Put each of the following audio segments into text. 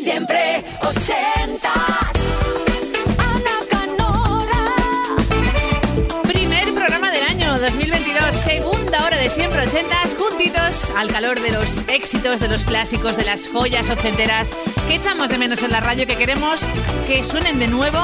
Siempre ochentas. Siempre ochentas, juntitos al calor de los éxitos, de los clásicos, de las joyas ochenteras que echamos de menos en la radio, que queremos que suenen de nuevo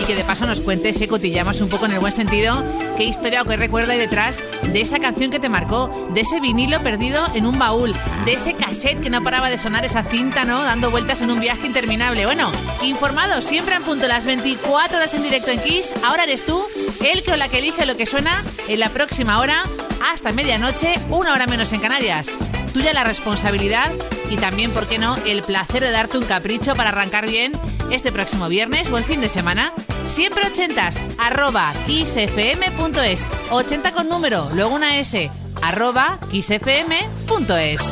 y que de paso nos cuentes si cotillamos un poco en el buen sentido qué historia o qué recuerdo hay detrás de esa canción que te marcó, de ese vinilo perdido en un baúl, de ese cassette que no paraba de sonar esa cinta, ¿no? Dando vueltas en un viaje interminable. Bueno, informado siempre en punto las 24 horas en directo en Kiss. Ahora eres tú el que o la que elige lo que suena en la próxima hora hasta medianoche, una hora menos en Canarias. Tuya la responsabilidad y también, ¿por qué no?, el placer de darte un capricho para arrancar bien este próximo viernes o el fin de semana. Siempre ochentas, arroba kissfm.es. 80 con número, luego una S, arroba kissfm.es.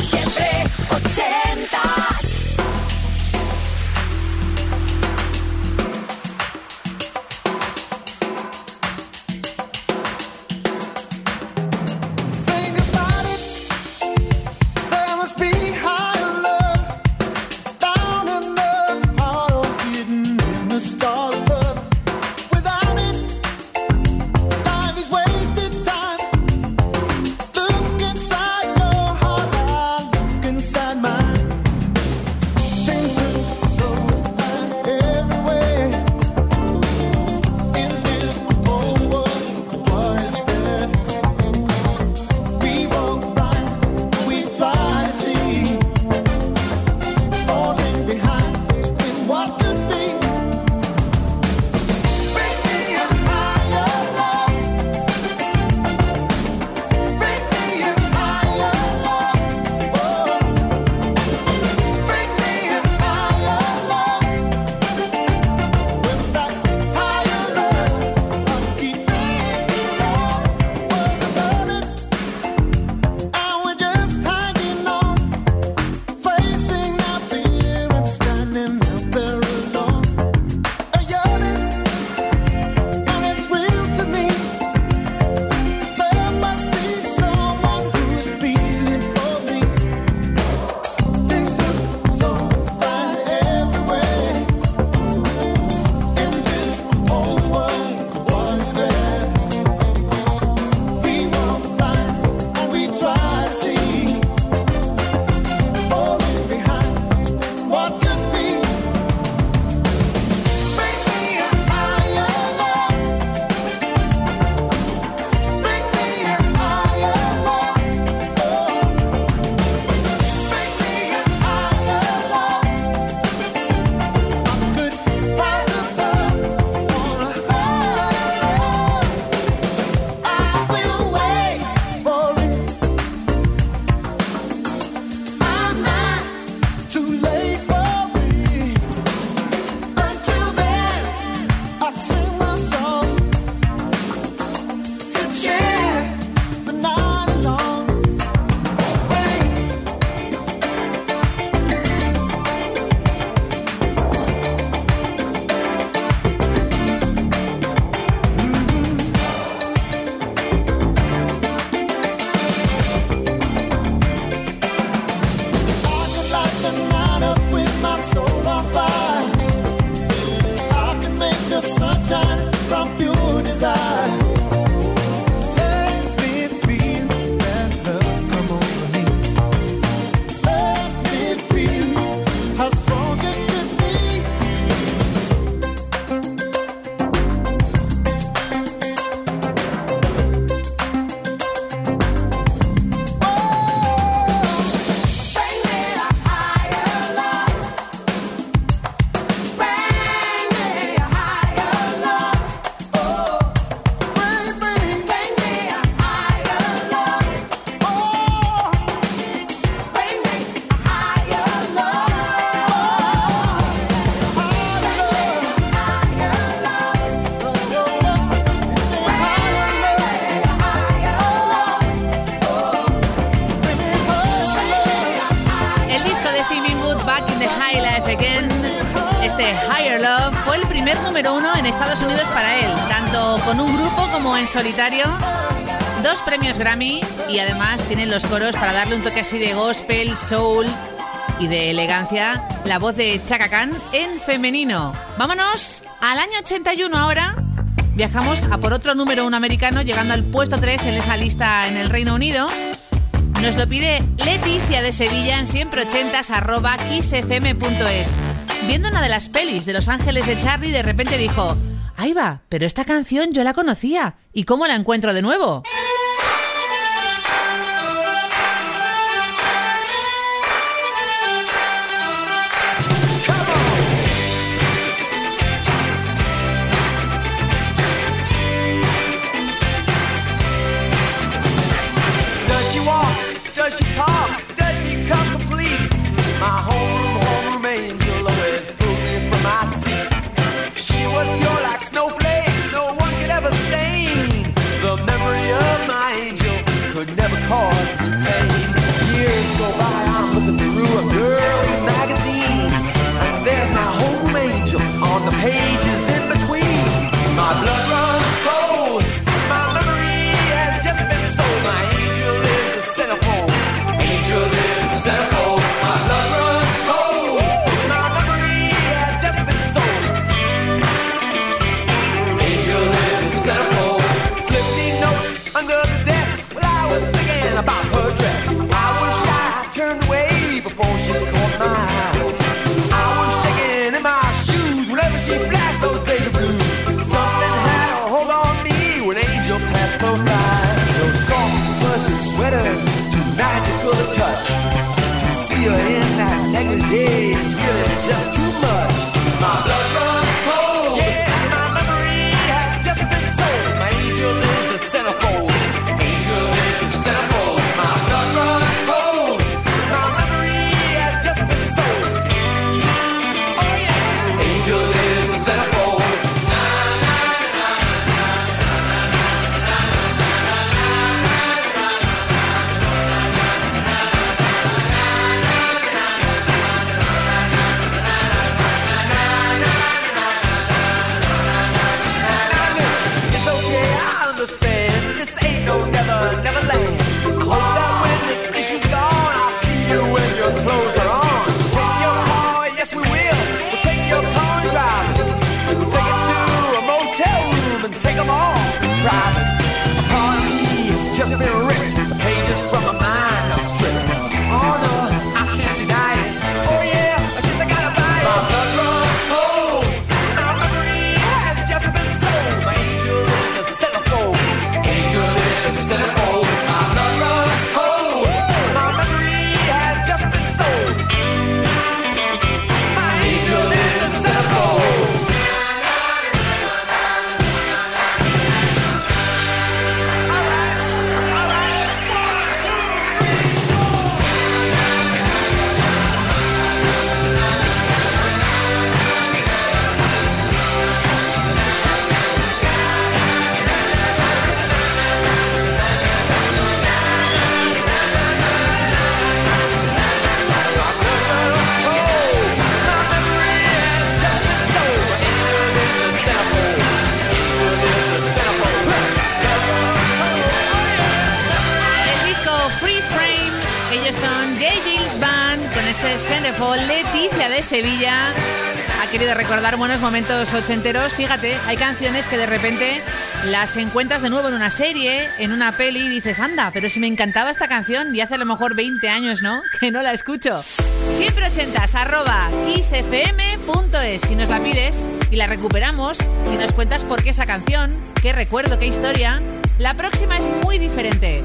Siempre 80. Solitario. Dos premios Grammy y además tiene los coros para darle un toque así de gospel, soul y de elegancia la voz de Chaka Khan en femenino. Vámonos al año 81 ahora. Viajamos a por otro número uno americano, llegando al puesto 3 en esa lista en el Reino Unido. Nos lo pide Leticia de Sevilla en siempre80s arroba kissfm.es. Viendo una de las pelis de Los Ángeles de Charlie, de repente dijo: Ahí va, pero esta canción yo la conocía. ¿Y cómo la encuentro de nuevo? Centerfold, Leticia de Sevilla. Ha querido recordar buenos momentos ochenteros. Fíjate, hay canciones que de repente las encuentras de nuevo en una serie, en una peli y dices, anda, pero si me encantaba esta canción y hace a lo mejor 20 años, ¿no? Que no la escucho. Siempre ochentas, arroba kissfm.es. Si nos la pides y la recuperamos y nos cuentas por qué esa canción, qué recuerdo, qué historia, la próxima es muy diferente.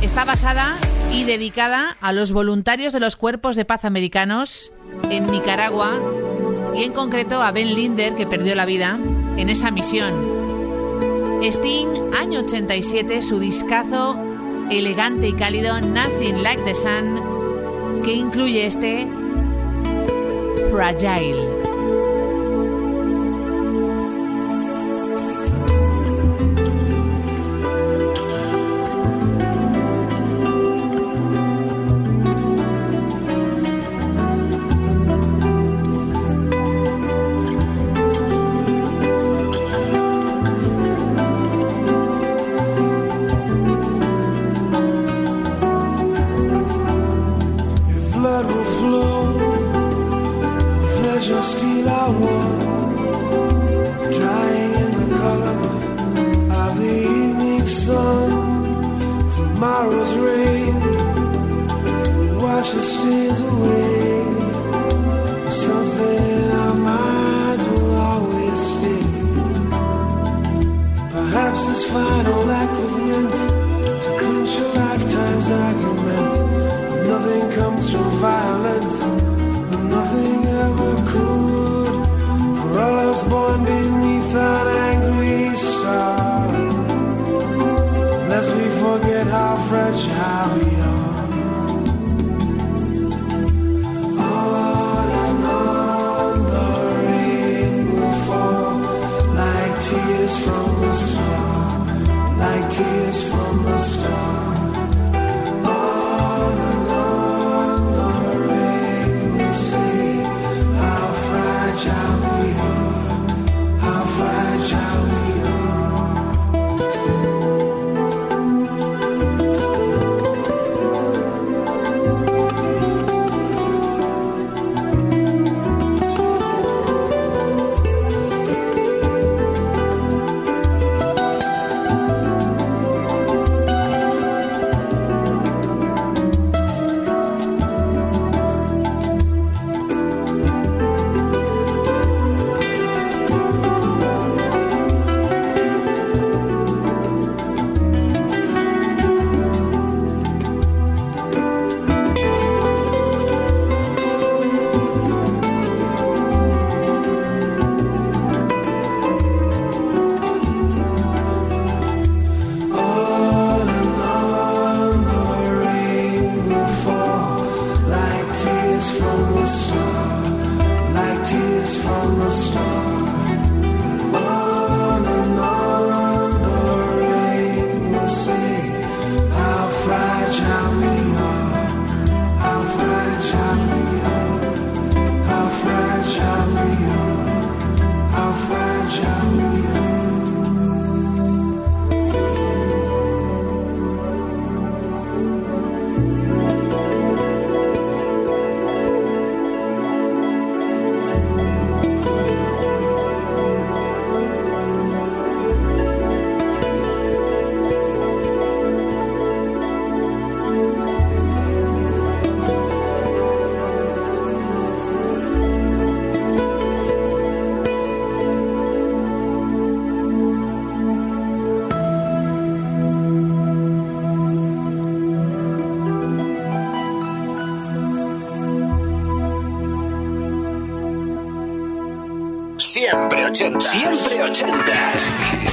Está basada y dedicada a los voluntarios de los cuerpos de paz americanos en Nicaragua y en concreto a Ben Linder que perdió la vida en esa misión. Sting, año 87, su discazo elegante y cálido Nothing Like the Sun, que incluye este Fragile. like tears from a star.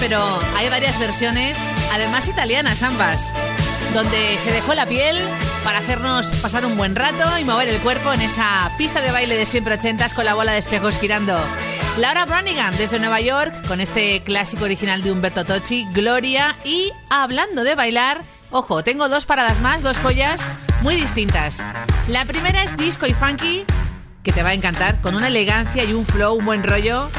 pero hay varias versiones, además italianas ambas, donde se dejó la piel para hacernos pasar un buen rato y mover el cuerpo en esa pista de baile de siempre ochentas con la bola de espejos girando. Laura Branigan desde Nueva York con este clásico original de Humberto Tocci, Gloria y hablando de bailar, ojo, tengo dos paradas más, dos joyas muy distintas. La primera es disco y funky que te va a encantar con una elegancia y un flow, un buen rollo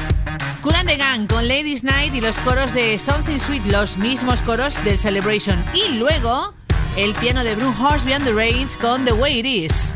Kulan Gang con Ladies Night y los coros de Something Sweet, los mismos coros del Celebration. Y luego el piano de Bruce Horse Beyond the Rage con The Way It Is.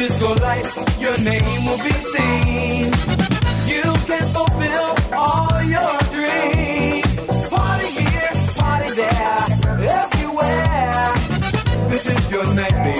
disco lights, your name will be seen. You can fulfill all your dreams. Party here, party there, everywhere. This is your night, baby.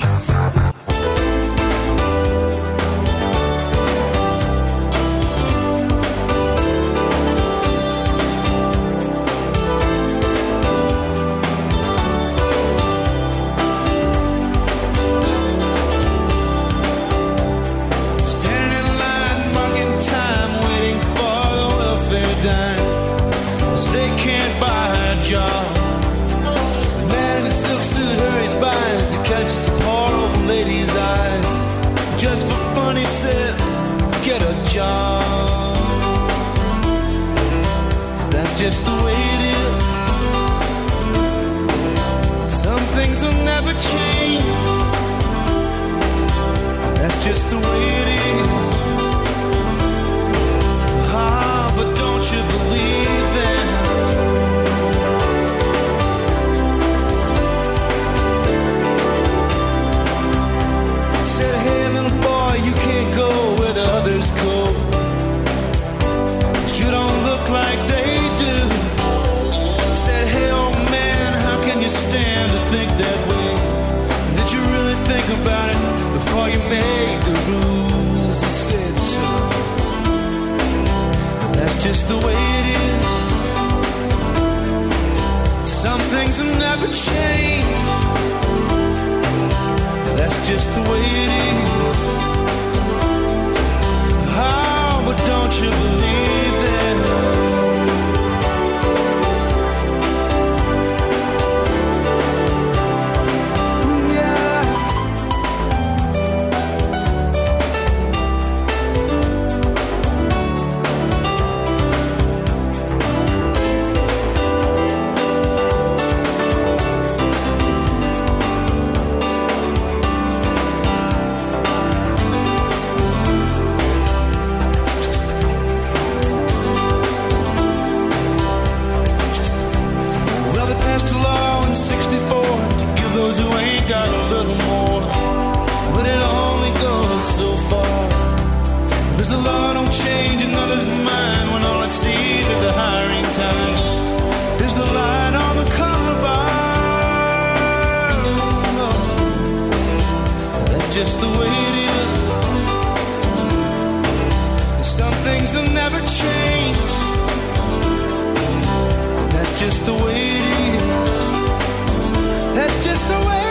the way it is. Some things will never change. That's just the way it is. That's just the way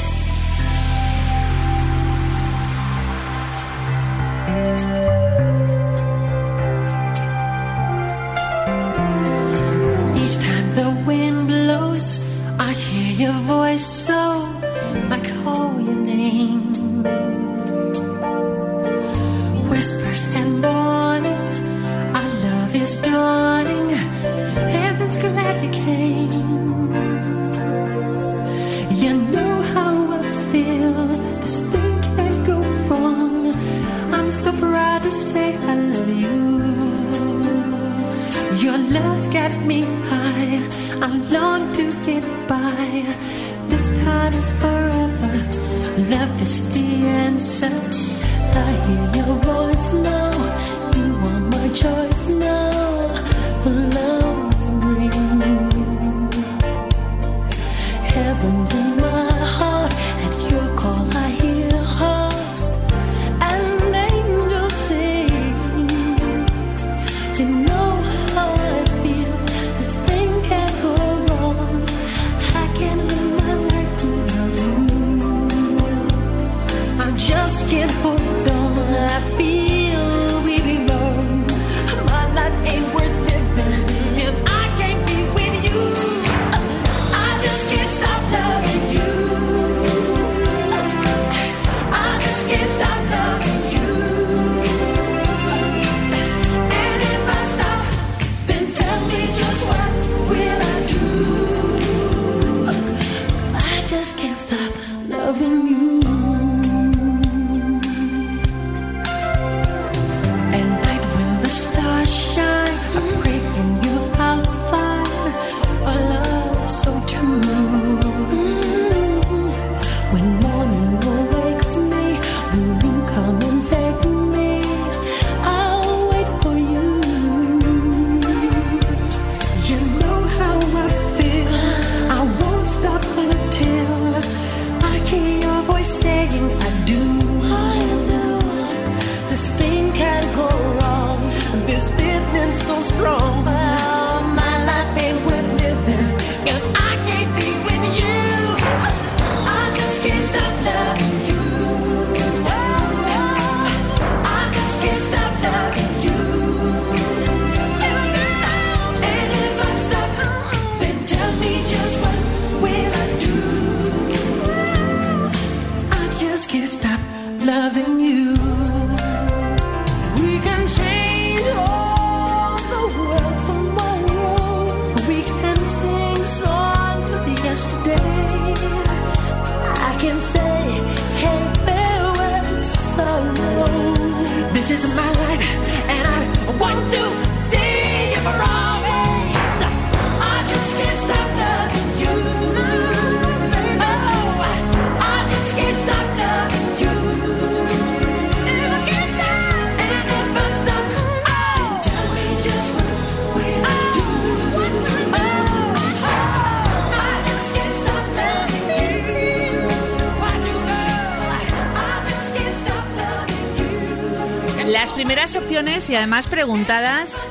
Las opciones y además preguntadas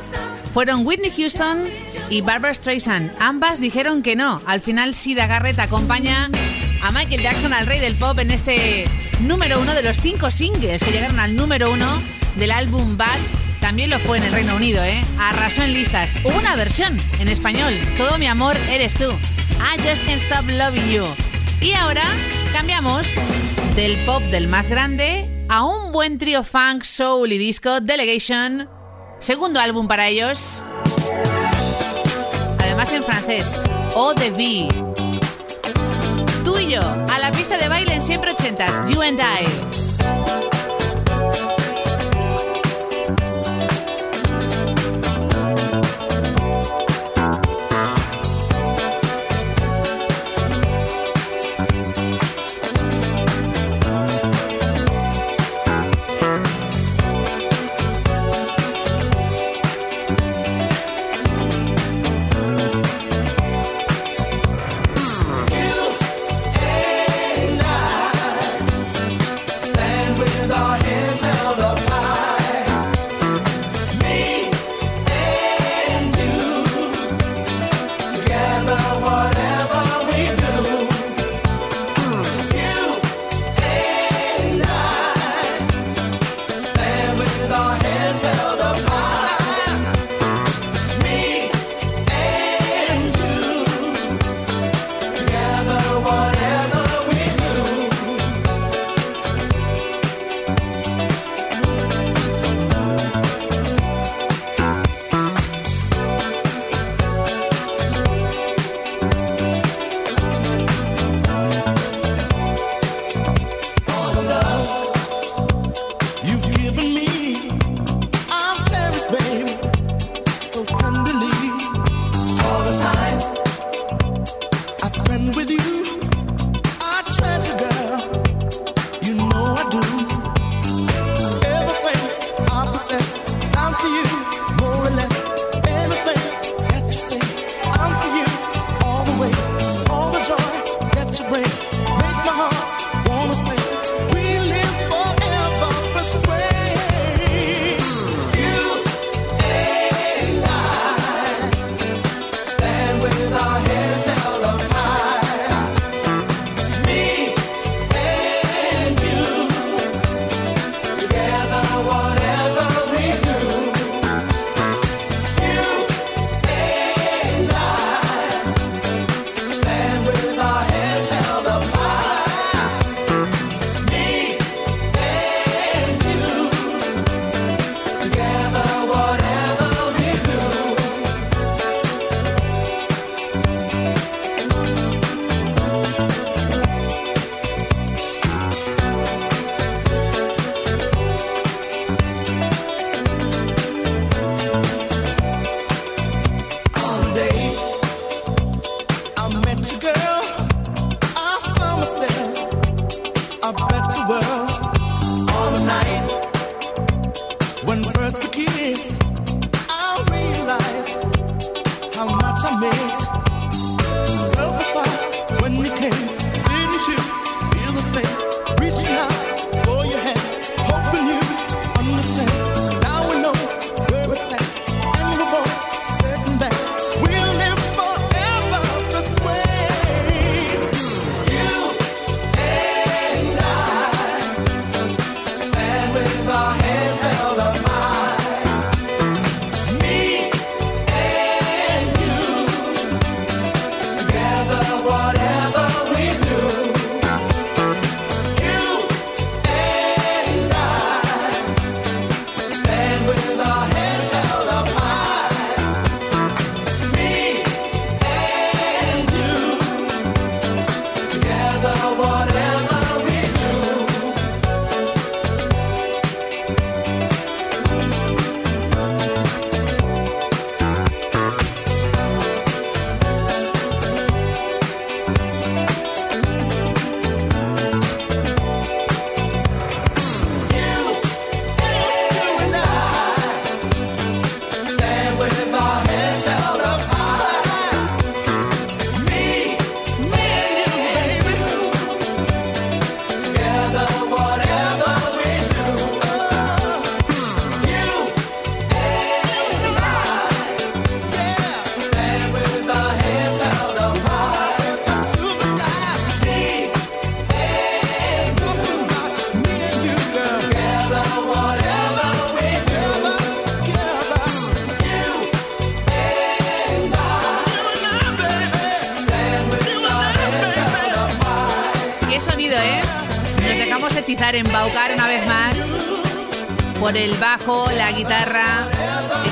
fueron Whitney Houston y Barbara Streisand. Ambas dijeron que no. Al final, Sida Garrett acompaña a Michael Jackson, al rey del pop, en este número uno de los cinco singles que llegaron al número uno del álbum Bad. También lo fue en el Reino Unido, ¿eh? Arrasó en listas. Hubo una versión en español. Todo mi amor eres tú. I just can't stop loving you. Y ahora cambiamos del pop del más grande a un buen trío funk, soul y disco, Delegation. Segundo álbum para ellos. Además en francés, O de V. Tú y yo, a la pista de baile en siempre ochentas, You and I.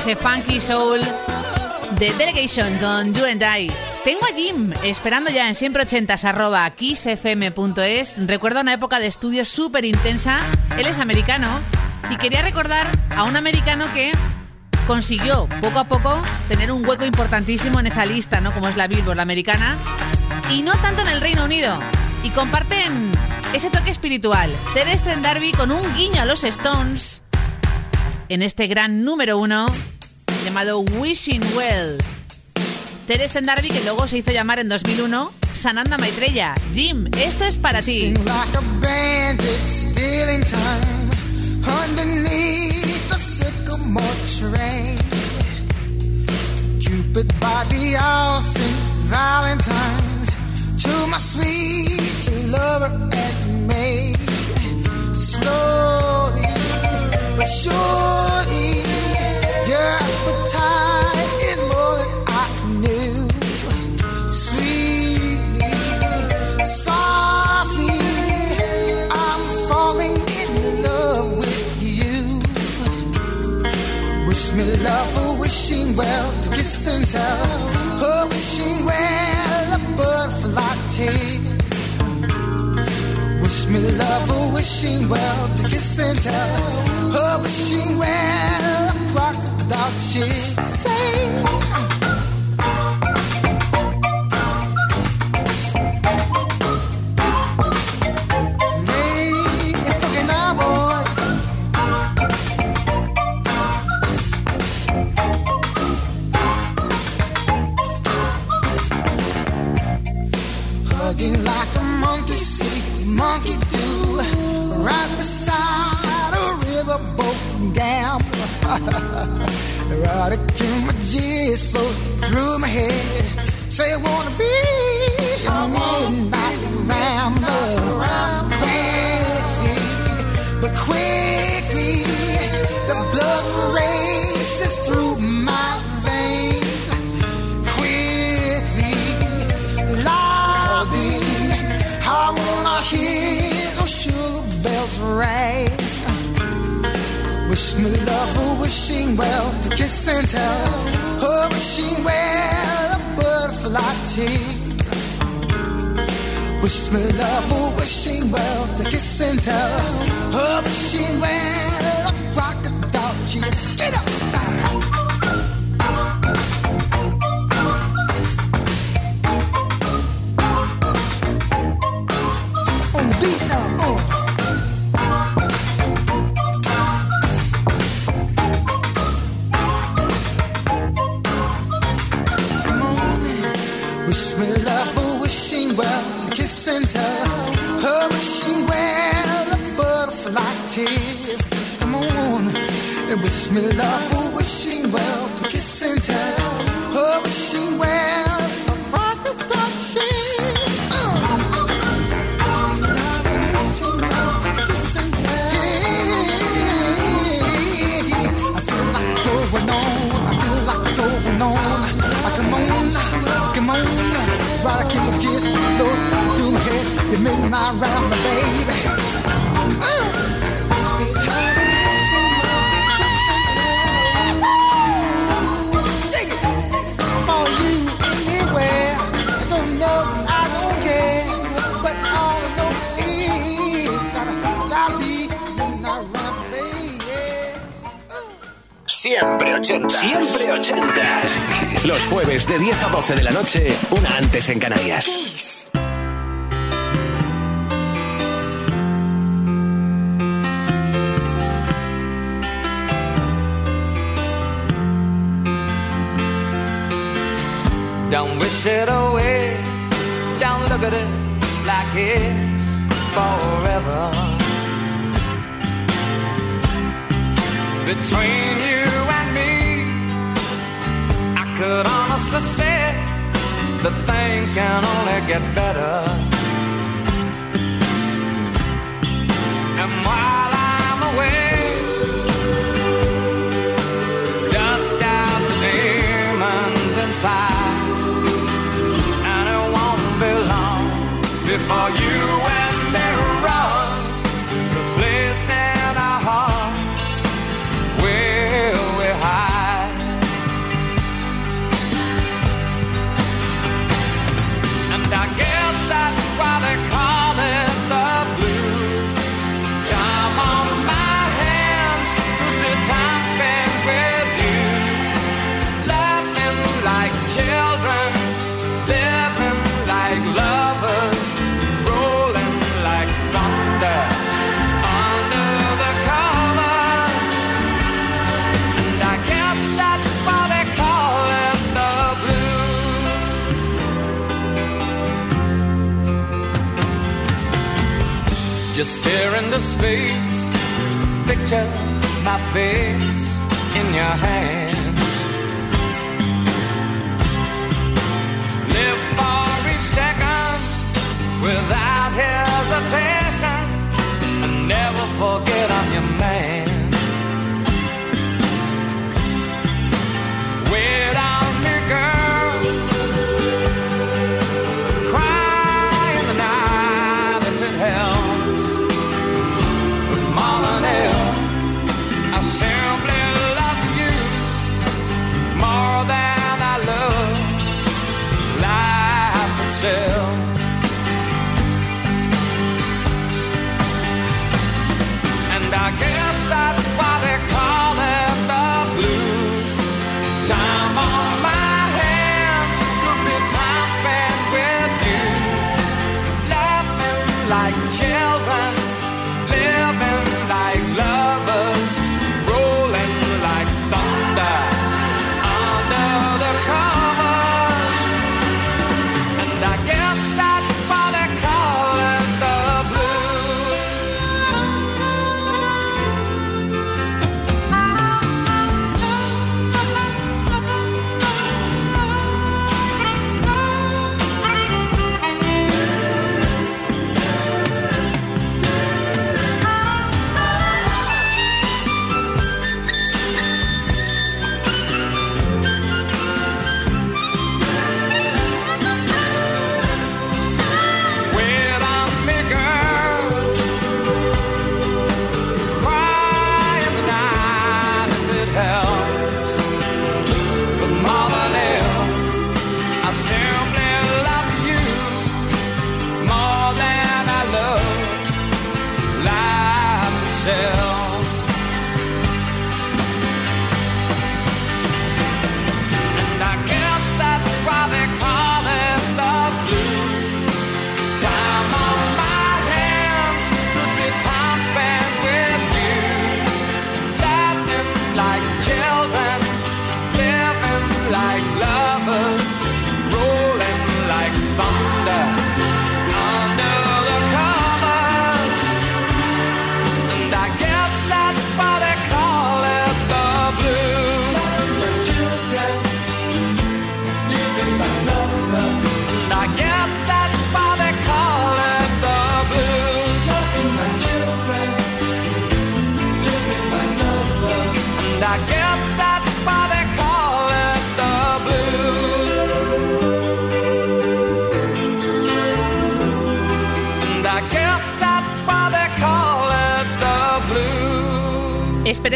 ese funky soul de Delegation con You and I. Tengo a Jim esperando ya en siempre 80 arroba kissfm.es. Recuerda una época de estudio súper intensa. Él es americano y quería recordar a un americano que consiguió poco a poco tener un hueco importantísimo en esa lista, ¿no? Como es la Billboard la americana. Y no tanto en el Reino Unido. Y comparten ese toque espiritual. Terestren Darby con un guiño a los Stones en este gran número uno llamado Wishing Well. Terestren Darby, que luego se hizo llamar en 2001 Sananda Maitreya. Jim, esto es para ti. Cupid by the St. Valentine's to my sweet lover and me. Slowly but surely, wishing well to kiss and tell. Her wishing well a butterfly wish me love wishing well, to kiss in t wishing well a thought she'd say. Uh-uh. Wish me love, a wishing well to kiss and tell. A wishing well, una antes en Canarias. Don't wish it away. Don't look at it like it's forever. Between you and me, I could honestly say that things can only get better. And while I'm away, dust out the demons inside. And it won't be long before you space. Picture my face in your hands. Live for each second without hesitation. And never forget I'm your man.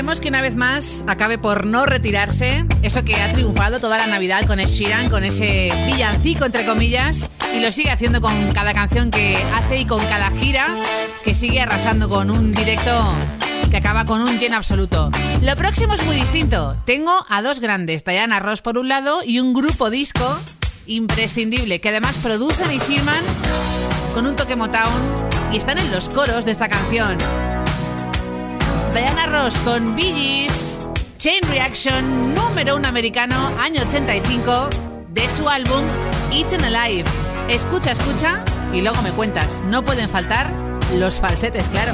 Esperemos que una vez más acabe por no retirarse. Eso que ha triunfado toda la Navidad con Sheeran, con ese villancico entre comillas, y lo sigue haciendo con cada canción que hace y con cada gira que sigue arrasando con un directo que acaba con un lleno absoluto. Lo próximo es muy distinto. Tengo a dos grandes, Diana Ross por un lado y un grupo disco imprescindible que además producen y firman con un toque Motown y están en los coros de esta canción. Diana Ross con Gees, Chain Reaction, número uno americano, año 85, de su álbum Eaten Alive. Escucha, escucha y luego me cuentas. No pueden faltar los falsetes, claro.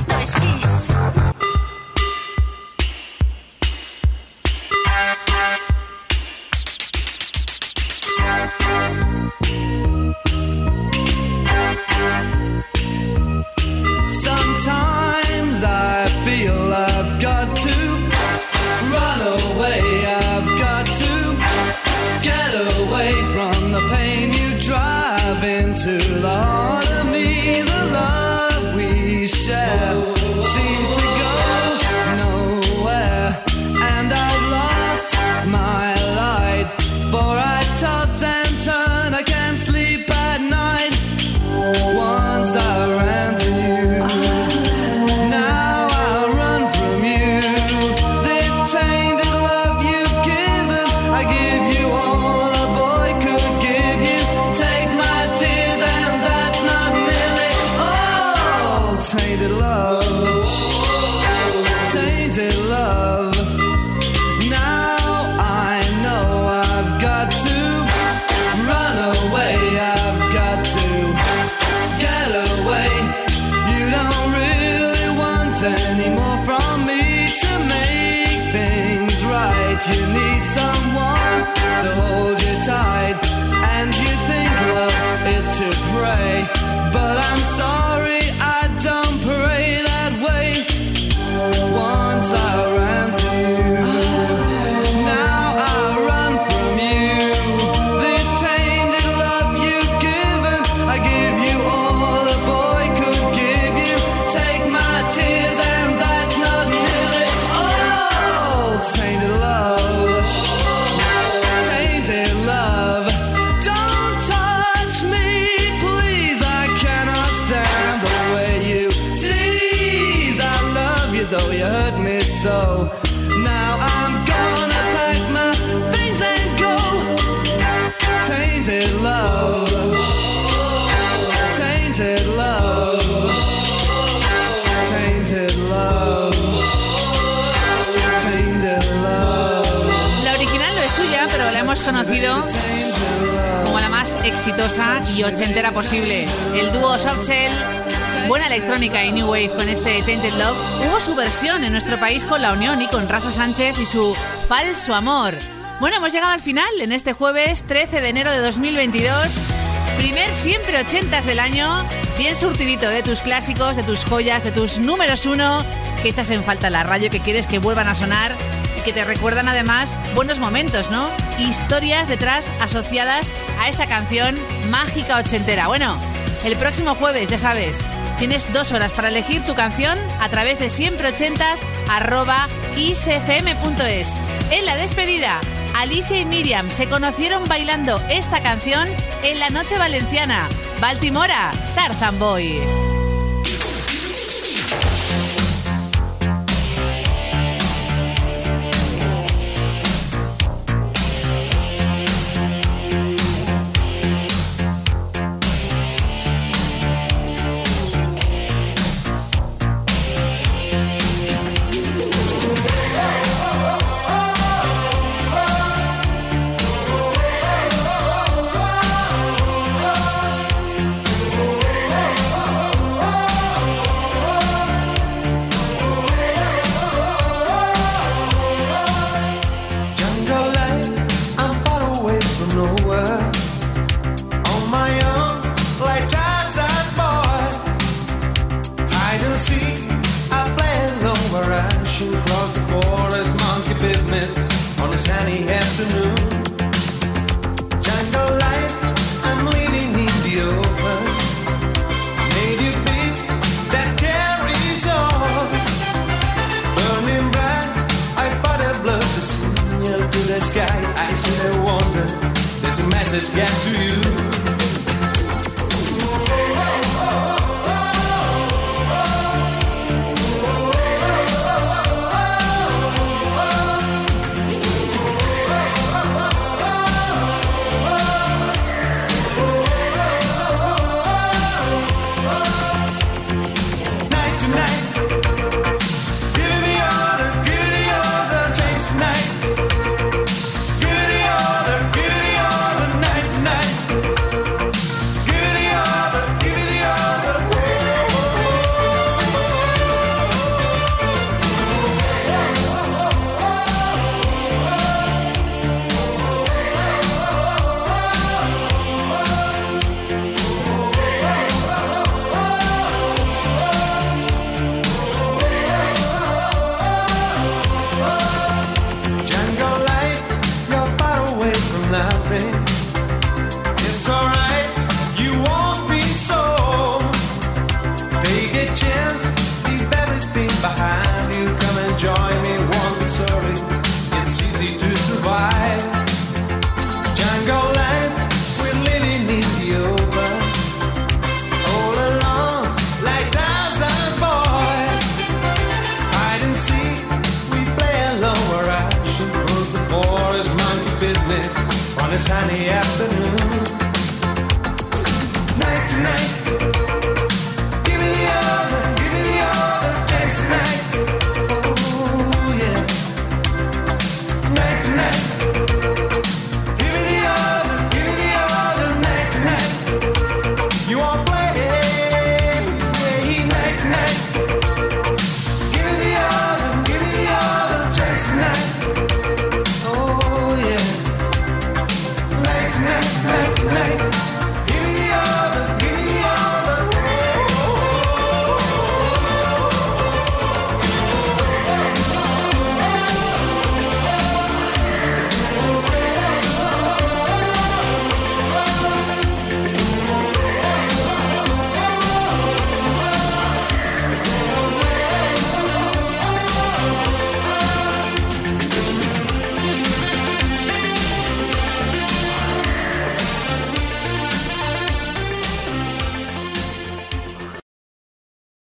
exitosa y ochentera posible. El dúo Softcell, buena electrónica y New Wave con este Tainted Love, hubo su versión en nuestro país con La Unión y con Rafa Sánchez y su Falso Amor. Bueno, hemos llegado al final en este jueves 13 de enero de 2022. Primer siempre ochentas del año, bien surtidito de tus clásicos, de tus joyas, de tus números uno que echas en falta la radio, que quieres que vuelvan a sonar y que te recuerdan además buenos momentos, ¿no? Historias detrás asociadas a esa canción mágica ochentera. Bueno, el próximo jueves, ya sabes, tienes dos horas para elegir tu canción a través de siempreochentas arroba .es. En la despedida, Alicia y Miriam se conocieron bailando esta canción en la noche valenciana. Baltimora, Tarzan Boy.